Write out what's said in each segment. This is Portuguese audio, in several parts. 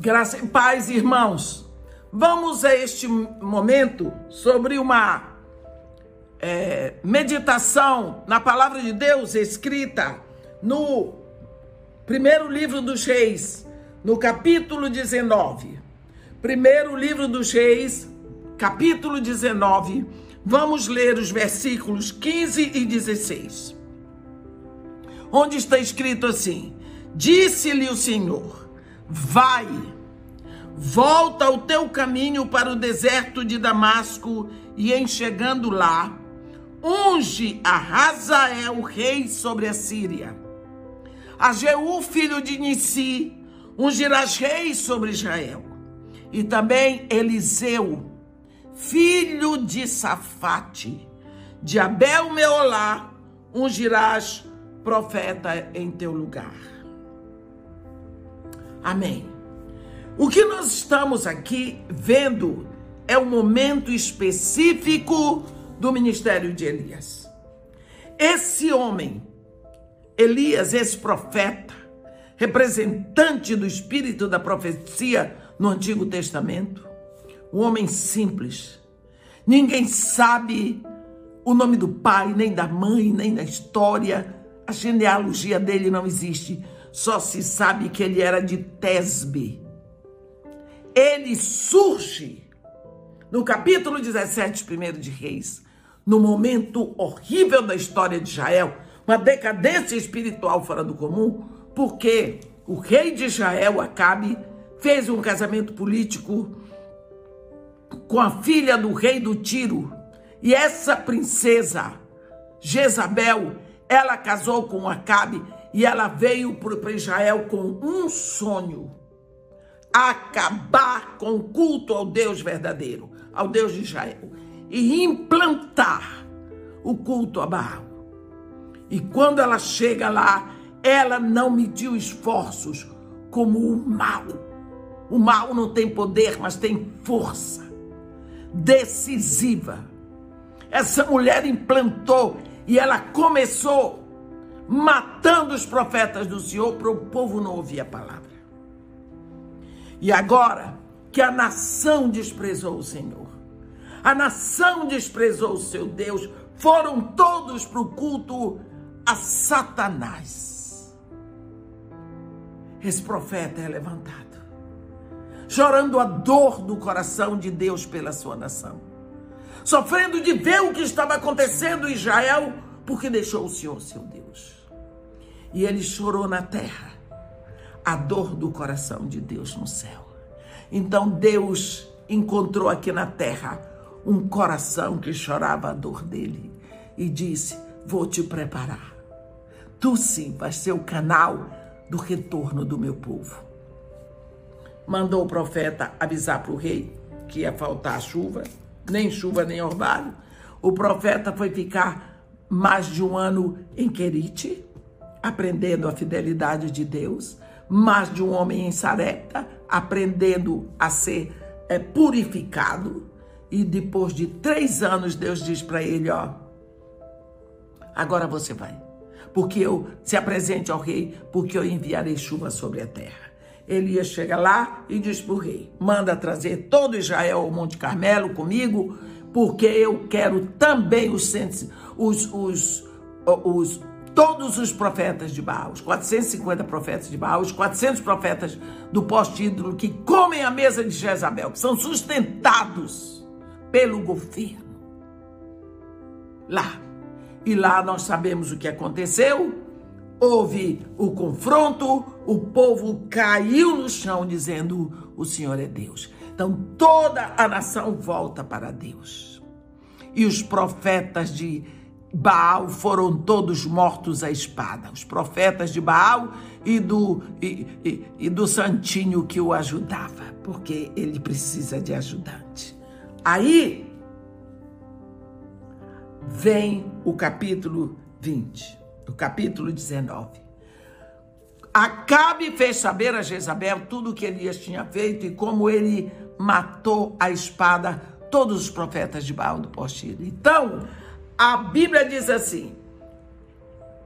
Graça e paz, irmãos. Vamos a este momento sobre uma é, meditação na palavra de Deus escrita no primeiro livro dos Reis, no capítulo 19. Primeiro livro dos Reis, capítulo 19. Vamos ler os versículos 15 e 16. Onde está escrito assim: Disse-lhe o Senhor: Vai, volta o teu caminho para o deserto de Damasco, e em chegando lá, unge a Hazael, rei sobre a Síria. A Jeú, filho de Nissi, ungirás rei sobre Israel. E também Eliseu, filho de Safate, de Abel Meolá, ungirás profeta em teu lugar. Amém. O que nós estamos aqui vendo é o momento específico do ministério de Elias. Esse homem, Elias, esse profeta, representante do espírito da profecia no Antigo Testamento, um homem simples. Ninguém sabe o nome do pai, nem da mãe, nem da história. A genealogia dele não existe. Só se sabe que ele era de Tesbe. Ele surge no capítulo 17, primeiro de Reis, no momento horrível da história de Israel, uma decadência espiritual fora do comum, porque o rei de Israel, Acabe, fez um casamento político com a filha do rei do Tiro. E essa princesa, Jezabel, ela casou com Acabe e ela veio para Israel com um sonho: acabar com o culto ao Deus verdadeiro, ao Deus de Israel, e implantar o culto a Baal. E quando ela chega lá, ela não mediu esforços como o mal. O mal não tem poder, mas tem força decisiva. Essa mulher implantou e ela começou matando os profetas do Senhor para o povo não ouvir a palavra. E agora que a nação desprezou o Senhor, a nação desprezou o seu Deus, foram todos para o culto a Satanás. Esse profeta é levantado, chorando a dor do coração de Deus pela sua nação, sofrendo de ver o que estava acontecendo em Israel, porque deixou o Senhor seu Deus e ele chorou na terra a dor do coração de Deus no céu. Então Deus encontrou aqui na terra um coração que chorava a dor dele e disse: Vou te preparar. Tu sim vais ser o canal do retorno do meu povo. Mandou o profeta avisar para o rei que ia faltar chuva, nem chuva nem orvalho. O profeta foi ficar mais de um ano em Querite, aprendendo a fidelidade de Deus, mas de um homem em Sarepta, aprendendo a ser é, purificado. E depois de três anos, Deus diz para ele: Ó, agora você vai, porque eu se apresente ao rei, porque eu enviarei chuva sobre a terra. Elias chega lá e diz para o rei: manda trazer todo Israel ao Monte Carmelo comigo, porque eu quero também os, os, os, os todos os profetas de Baal, os 450 profetas de Baal, os 400 profetas do pós-título que comem a mesa de Jezabel, que são sustentados pelo governo. Lá. E lá nós sabemos o que aconteceu. Houve o confronto, o povo caiu no chão dizendo: O Senhor é Deus. Então toda a nação volta para Deus. E os profetas de Baal foram todos mortos à espada, os profetas de Baal e do, e, e, e, do santinho que o ajudava, porque ele precisa de ajudante. Aí vem o capítulo 20, o capítulo 19. Acabe fez saber a Jezabel tudo o que Elias tinha feito e como ele matou a espada todos os profetas de Baal do Postilho. Então, a Bíblia diz assim: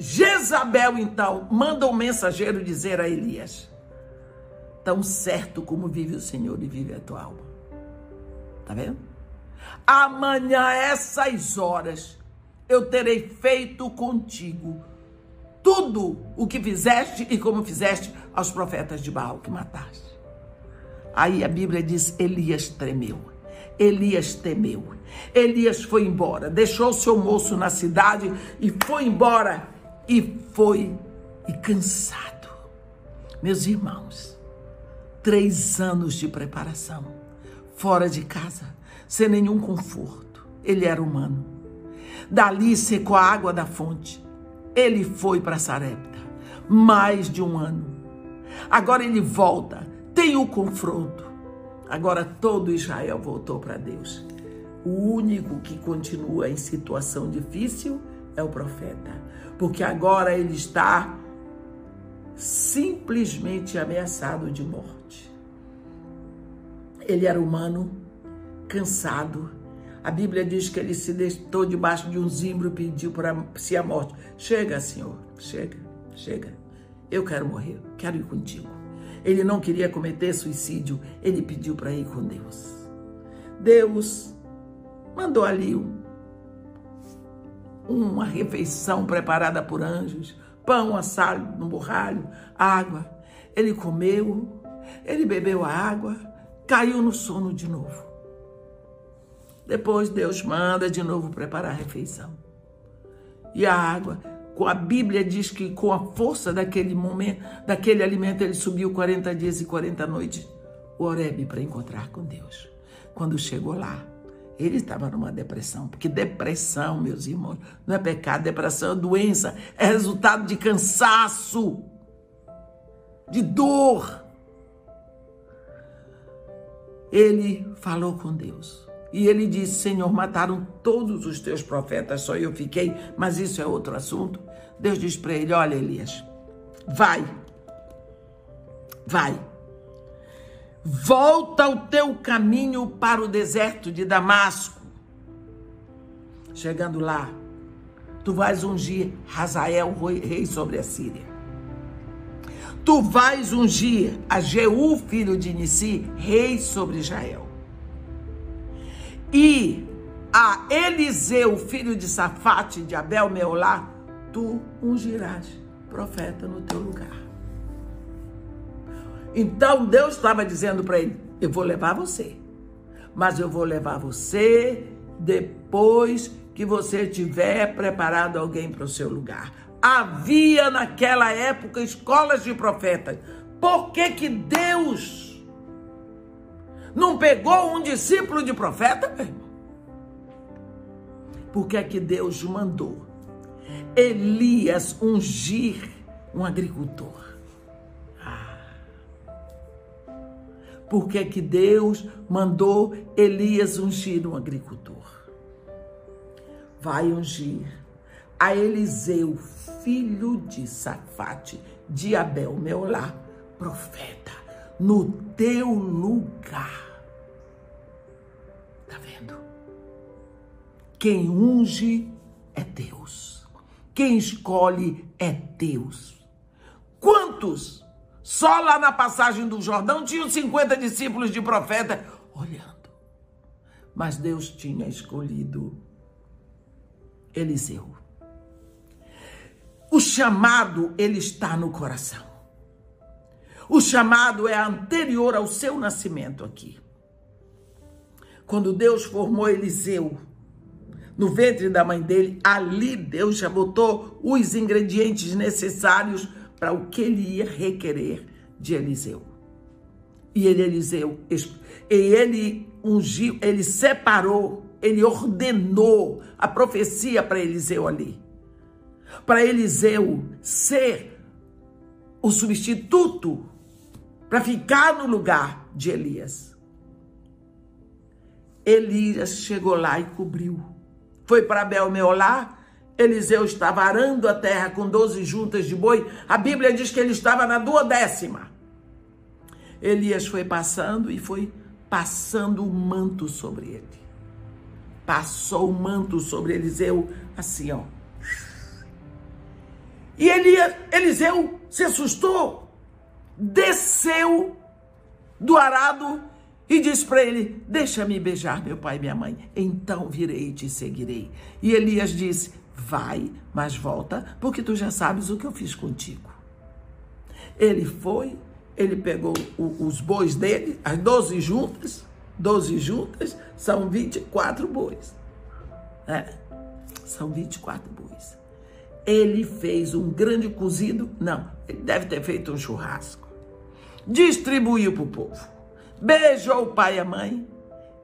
Jezabel, então, manda um mensageiro dizer a Elias: tão certo como vive o Senhor e vive a tua alma. Tá vendo? Amanhã, essas horas, eu terei feito contigo tudo o que fizeste e como fizeste aos profetas de Baal que mataste. Aí a Bíblia diz: Elias tremeu. Elias temeu. Elias foi embora, deixou seu moço na cidade e foi embora. E foi e cansado. Meus irmãos, três anos de preparação, fora de casa, sem nenhum conforto. Ele era humano. Dali secou a água da fonte. Ele foi para Sarepta. Mais de um ano. Agora ele volta, tem o confronto. Agora todo Israel voltou para Deus. O único que continua em situação difícil é o profeta, porque agora ele está simplesmente ameaçado de morte. Ele era humano, cansado. A Bíblia diz que ele se deitou debaixo de um zimbro e pediu para si a morte. Chega, Senhor, chega, chega. Eu quero morrer, quero ir contigo. Ele não queria cometer suicídio, ele pediu para ir com Deus. Deus mandou ali um, uma refeição preparada por anjos, pão assado no borralho, água. Ele comeu, ele bebeu a água, caiu no sono de novo. Depois Deus manda de novo preparar a refeição. E a água, a Bíblia diz que com a força daquele momento, daquele alimento, ele subiu 40 dias e 40 noites, o Oreb para encontrar com Deus. Quando chegou lá, ele estava numa depressão, porque depressão, meus irmãos, não é pecado, depressão é doença, é resultado de cansaço, de dor. Ele falou com Deus. E ele disse: Senhor, mataram todos os teus profetas, só eu fiquei, mas isso é outro assunto. Deus diz para ele: Olha, Elias, vai, vai, volta o teu caminho para o deserto de Damasco. Chegando lá, tu vais ungir Hazael, rei sobre a Síria. Tu vais ungir a Jeú, filho de Nissi, rei sobre Israel. E a Eliseu, filho de Safate, de Abel Meolá, tu ungirás profeta no teu lugar. Então Deus estava dizendo para ele: Eu vou levar você, mas eu vou levar você depois que você tiver preparado alguém para o seu lugar. Havia naquela época escolas de profetas. Por que, que Deus não pegou um discípulo de profeta, meu irmão? Por que, que Deus mandou Elias ungir um agricultor? Por que, que Deus mandou Elias ungir um agricultor? Vai ungir a Eliseu, filho de Safate, de Abel Meolá, profeta, no teu lugar. Tá vendo? Quem unge é Deus. Quem escolhe é Deus. Quantos só lá na passagem do Jordão tinham 50 discípulos de profeta olhando. Mas Deus tinha escolhido Eliseu. O chamado, ele está no coração. O chamado é anterior ao seu nascimento aqui. Quando Deus formou Eliseu no ventre da mãe dele, ali Deus já botou os ingredientes necessários para o que ele ia requerer de Eliseu. E ele, Eliseu, e ele ungiu, ele separou, ele ordenou a profecia para Eliseu ali. Para Eliseu ser o substituto para ficar no lugar de Elias. Elias chegou lá e cobriu. Foi para Belmeolá Eliseu estava arando a terra com doze juntas de boi. A Bíblia diz que ele estava na duodécima. Elias foi passando e foi passando o manto sobre ele. Passou o manto sobre Eliseu assim, ó. E Elias, Eliseu se assustou, desceu do arado e diz para ele: Deixa-me beijar meu pai e minha mãe, então virei e te seguirei. E Elias disse: Vai, mas volta, porque tu já sabes o que eu fiz contigo. Ele foi, ele pegou o, os bois dele, as 12 juntas, 12 juntas, são 24 bois. É, são 24 bois. Ele fez um grande cozido, não, ele deve ter feito um churrasco. Distribuiu para o povo. Beijou o pai e a mãe.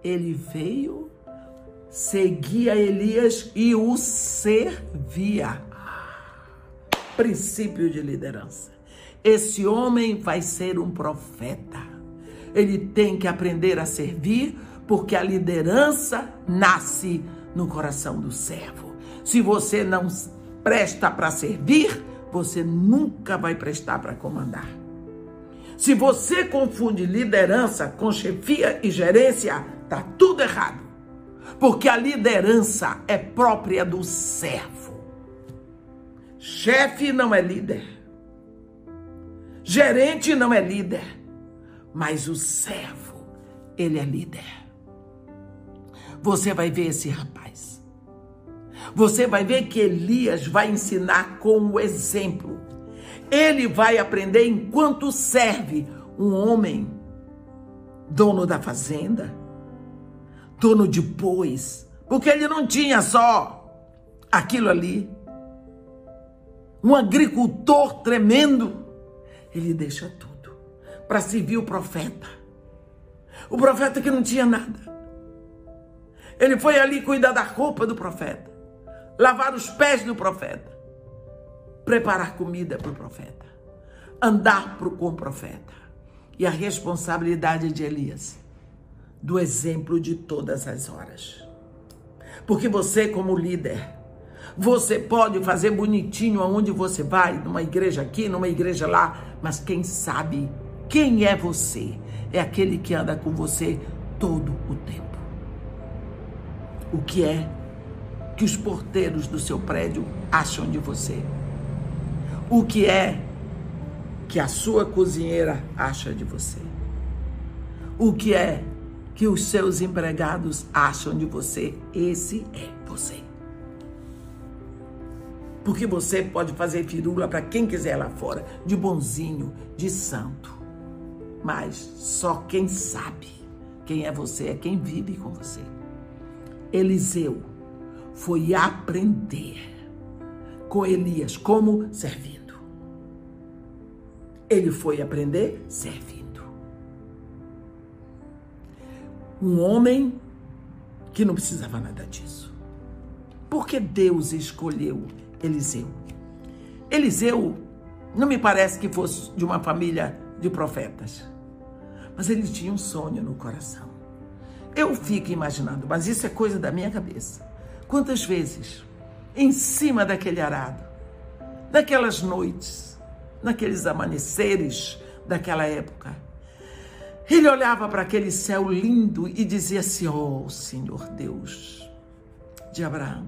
Ele veio, seguia Elias e o servia. Princípio de liderança. Esse homem vai ser um profeta. Ele tem que aprender a servir, porque a liderança nasce no coração do servo. Se você não presta para servir, você nunca vai prestar para comandar. Se você confunde liderança com chefia e gerência, tá tudo errado. Porque a liderança é própria do servo. Chefe não é líder. Gerente não é líder, mas o servo, ele é líder. Você vai ver esse rapaz. Você vai ver que Elias vai ensinar com o exemplo. Ele vai aprender enquanto serve um homem, dono da fazenda, dono de bois, porque ele não tinha só aquilo ali. Um agricultor tremendo ele deixa tudo para servir o profeta. O profeta que não tinha nada. Ele foi ali cuidar da roupa do profeta, lavar os pés do profeta, preparar comida para o profeta, andar com o profeta. E a responsabilidade de Elias, do exemplo de todas as horas. Porque você, como líder, você pode fazer bonitinho aonde você vai, numa igreja aqui, numa igreja lá, mas quem sabe quem é você é aquele que anda com você todo o tempo. O que é que os porteiros do seu prédio acham de você? O que é que a sua cozinheira acha de você? O que é que os seus empregados acham de você? Esse é você. Porque você pode fazer firula para quem quiser lá fora, de bonzinho, de santo. Mas só quem sabe quem é você é quem vive com você. Eliseu foi aprender com Elias como servindo. Ele foi aprender servindo. Um homem que não precisava nada disso. Porque Deus escolheu Eliseu. Eliseu não me parece que fosse de uma família de profetas, mas ele tinha um sonho no coração. Eu fico imaginando, mas isso é coisa da minha cabeça. Quantas vezes, em cima daquele arado, naquelas noites, naqueles amanheceres daquela época, ele olhava para aquele céu lindo e dizia assim: Oh, Senhor Deus de Abraão,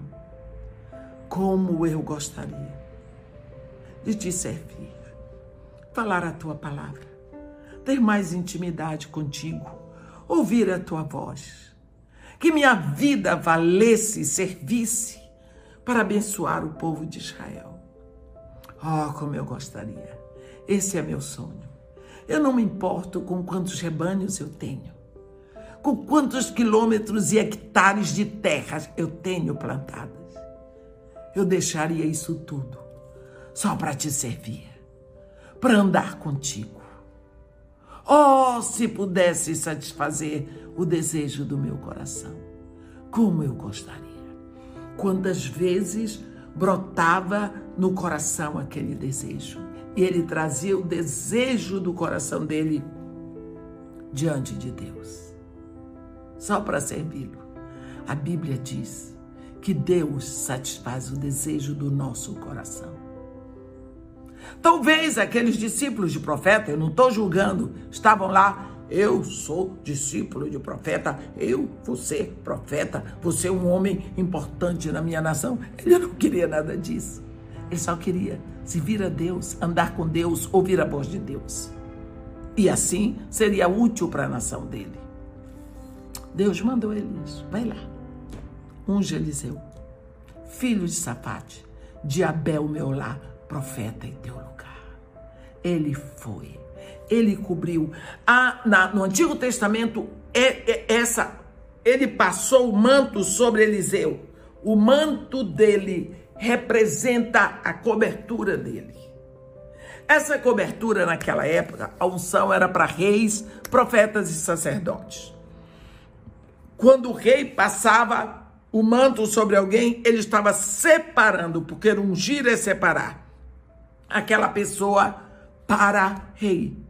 como eu gostaria de te servir, falar a tua palavra, ter mais intimidade contigo, ouvir a tua voz, que minha vida valesse e servisse para abençoar o povo de Israel. Oh, como eu gostaria! Esse é meu sonho. Eu não me importo com quantos rebanhos eu tenho, com quantos quilômetros e hectares de terras eu tenho plantadas eu deixaria isso tudo só para te servir, para andar contigo. Oh, se pudesse satisfazer o desejo do meu coração, como eu gostaria. Quantas vezes brotava no coração aquele desejo e ele trazia o desejo do coração dele diante de Deus, só para servi-lo. A Bíblia diz que Deus satisfaz o desejo do nosso coração. Talvez aqueles discípulos de profeta, eu não estou julgando, estavam lá. Eu sou discípulo de profeta, eu vou ser profeta, vou ser um homem importante na minha nação. Ele não queria nada disso. Ele só queria se vir a Deus, andar com Deus, ouvir a voz de Deus. E assim seria útil para a nação dele. Deus mandou Elias, vai lá, unge Eliseu, filho de Safate, de Abel meu lar, profeta em teu lugar. Ele foi, ele cobriu. Ah, na, no Antigo Testamento, é, é, essa, ele passou o manto sobre Eliseu. O manto dele representa a cobertura dele. Essa cobertura naquela época, a unção era para reis, profetas e sacerdotes. Quando o rei passava o manto sobre alguém, ele estava separando, porque ungir é separar aquela pessoa para rei.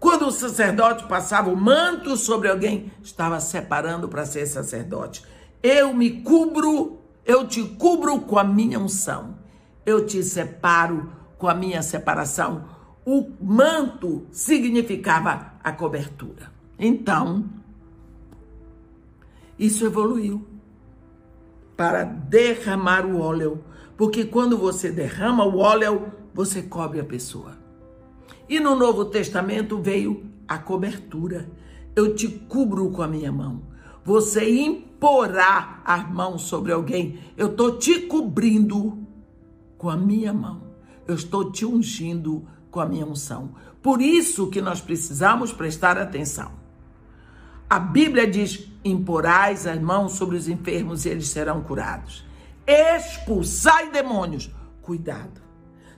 Quando o sacerdote passava o manto sobre alguém, estava separando para ser sacerdote. Eu me cubro, eu te cubro com a minha unção. Eu te separo com a minha separação. O manto significava a cobertura. Então, isso evoluiu para derramar o óleo, porque quando você derrama o óleo, você cobre a pessoa. E no Novo Testamento veio a cobertura. Eu te cubro com a minha mão. Você imporá a mão sobre alguém. Eu estou te cobrindo com a minha mão. Eu estou te ungindo com a minha unção. Por isso que nós precisamos prestar atenção. A Bíblia diz: imporás as mãos sobre os enfermos e eles serão curados. Expulsai demônios. Cuidado.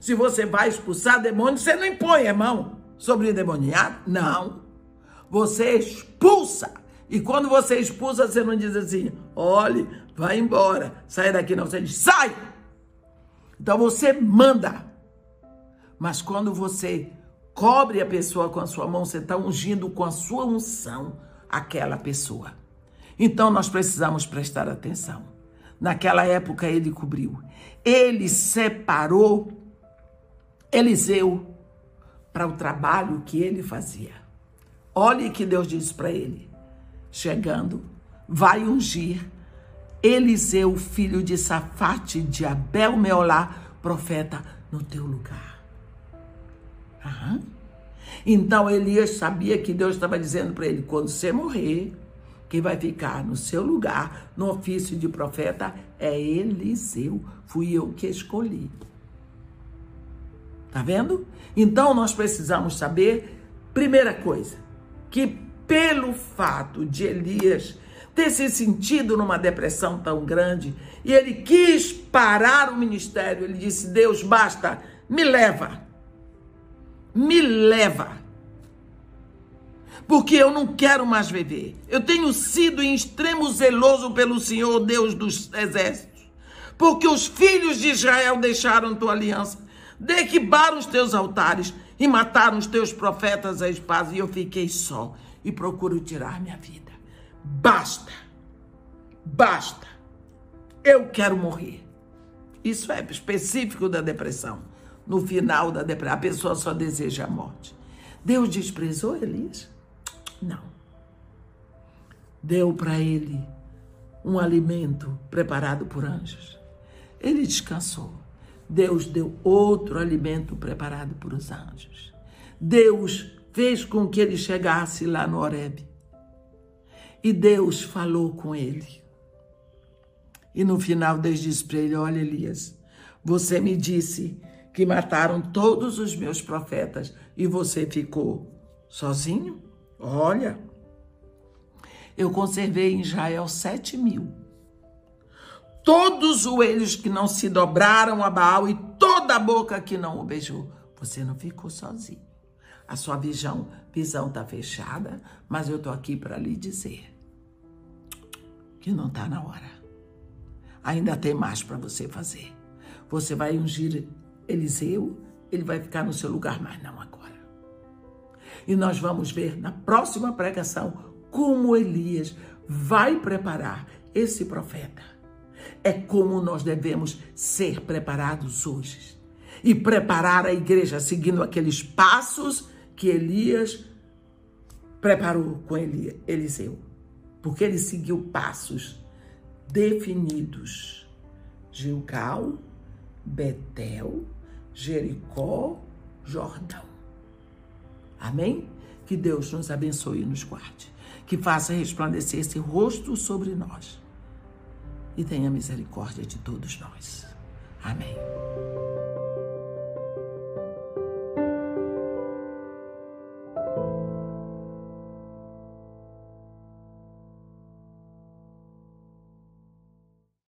Se você vai expulsar demônios, você não impõe a mão sobre o demoniado. Não. Você expulsa. E quando você expulsa, você não diz assim: olhe, vai embora, sai daqui. Não, você diz: sai. Então você manda. Mas quando você cobre a pessoa com a sua mão, você está ungindo com a sua unção aquela pessoa. Então nós precisamos prestar atenção. Naquela época ele cobriu. Ele separou Eliseu para o trabalho que ele fazia. Olhe que Deus disse para ele: chegando, vai ungir Eliseu, filho de Safate de Abel Meolá, profeta, no teu lugar. Aham. Então Elias sabia que Deus estava dizendo para ele: quando você morrer, quem vai ficar no seu lugar, no ofício de profeta, é Eliseu. Fui eu que escolhi. Tá vendo? Então nós precisamos saber, primeira coisa, que pelo fato de Elias ter se sentido numa depressão tão grande e ele quis parar o ministério, ele disse: Deus, basta, me leva me leva. Porque eu não quero mais viver. Eu tenho sido em extremo zeloso pelo Senhor, Deus dos exércitos. Porque os filhos de Israel deixaram tua aliança, derribaram os teus altares e mataram os teus profetas a espada. E eu fiquei só e procuro tirar minha vida. Basta. Basta. Eu quero morrer. Isso é específico da depressão no final da depressão. A pessoa só deseja a morte. Deus desprezou Elias? Não. Deu para ele um alimento preparado por anjos. Ele descansou. Deus deu outro alimento preparado por os anjos. Deus fez com que ele chegasse lá no Horebe. E Deus falou com ele. E no final Deus disse para ele: Olha, Elias, você me disse que mataram todos os meus profetas e você ficou sozinho? Olha, eu conservei em Israel sete mil. Todos os joelhos que não se dobraram a Baal e toda a boca que não o beijou. Você não ficou sozinho. A sua visão visão está fechada, mas eu estou aqui para lhe dizer que não está na hora. Ainda tem mais para você fazer. Você vai ungir Eliseu, ele vai ficar no seu lugar, mas não agora. E nós vamos ver na próxima pregação como Elias vai preparar esse profeta. É como nós devemos ser preparados hoje. E preparar a igreja seguindo aqueles passos que Elias preparou com Eliseu. Porque ele seguiu passos definidos. Gilgal, Betel, Jericó, Jordão. Amém? Que Deus nos abençoe e nos guarde. Que faça resplandecer esse rosto sobre nós. E tenha misericórdia de todos nós. Amém.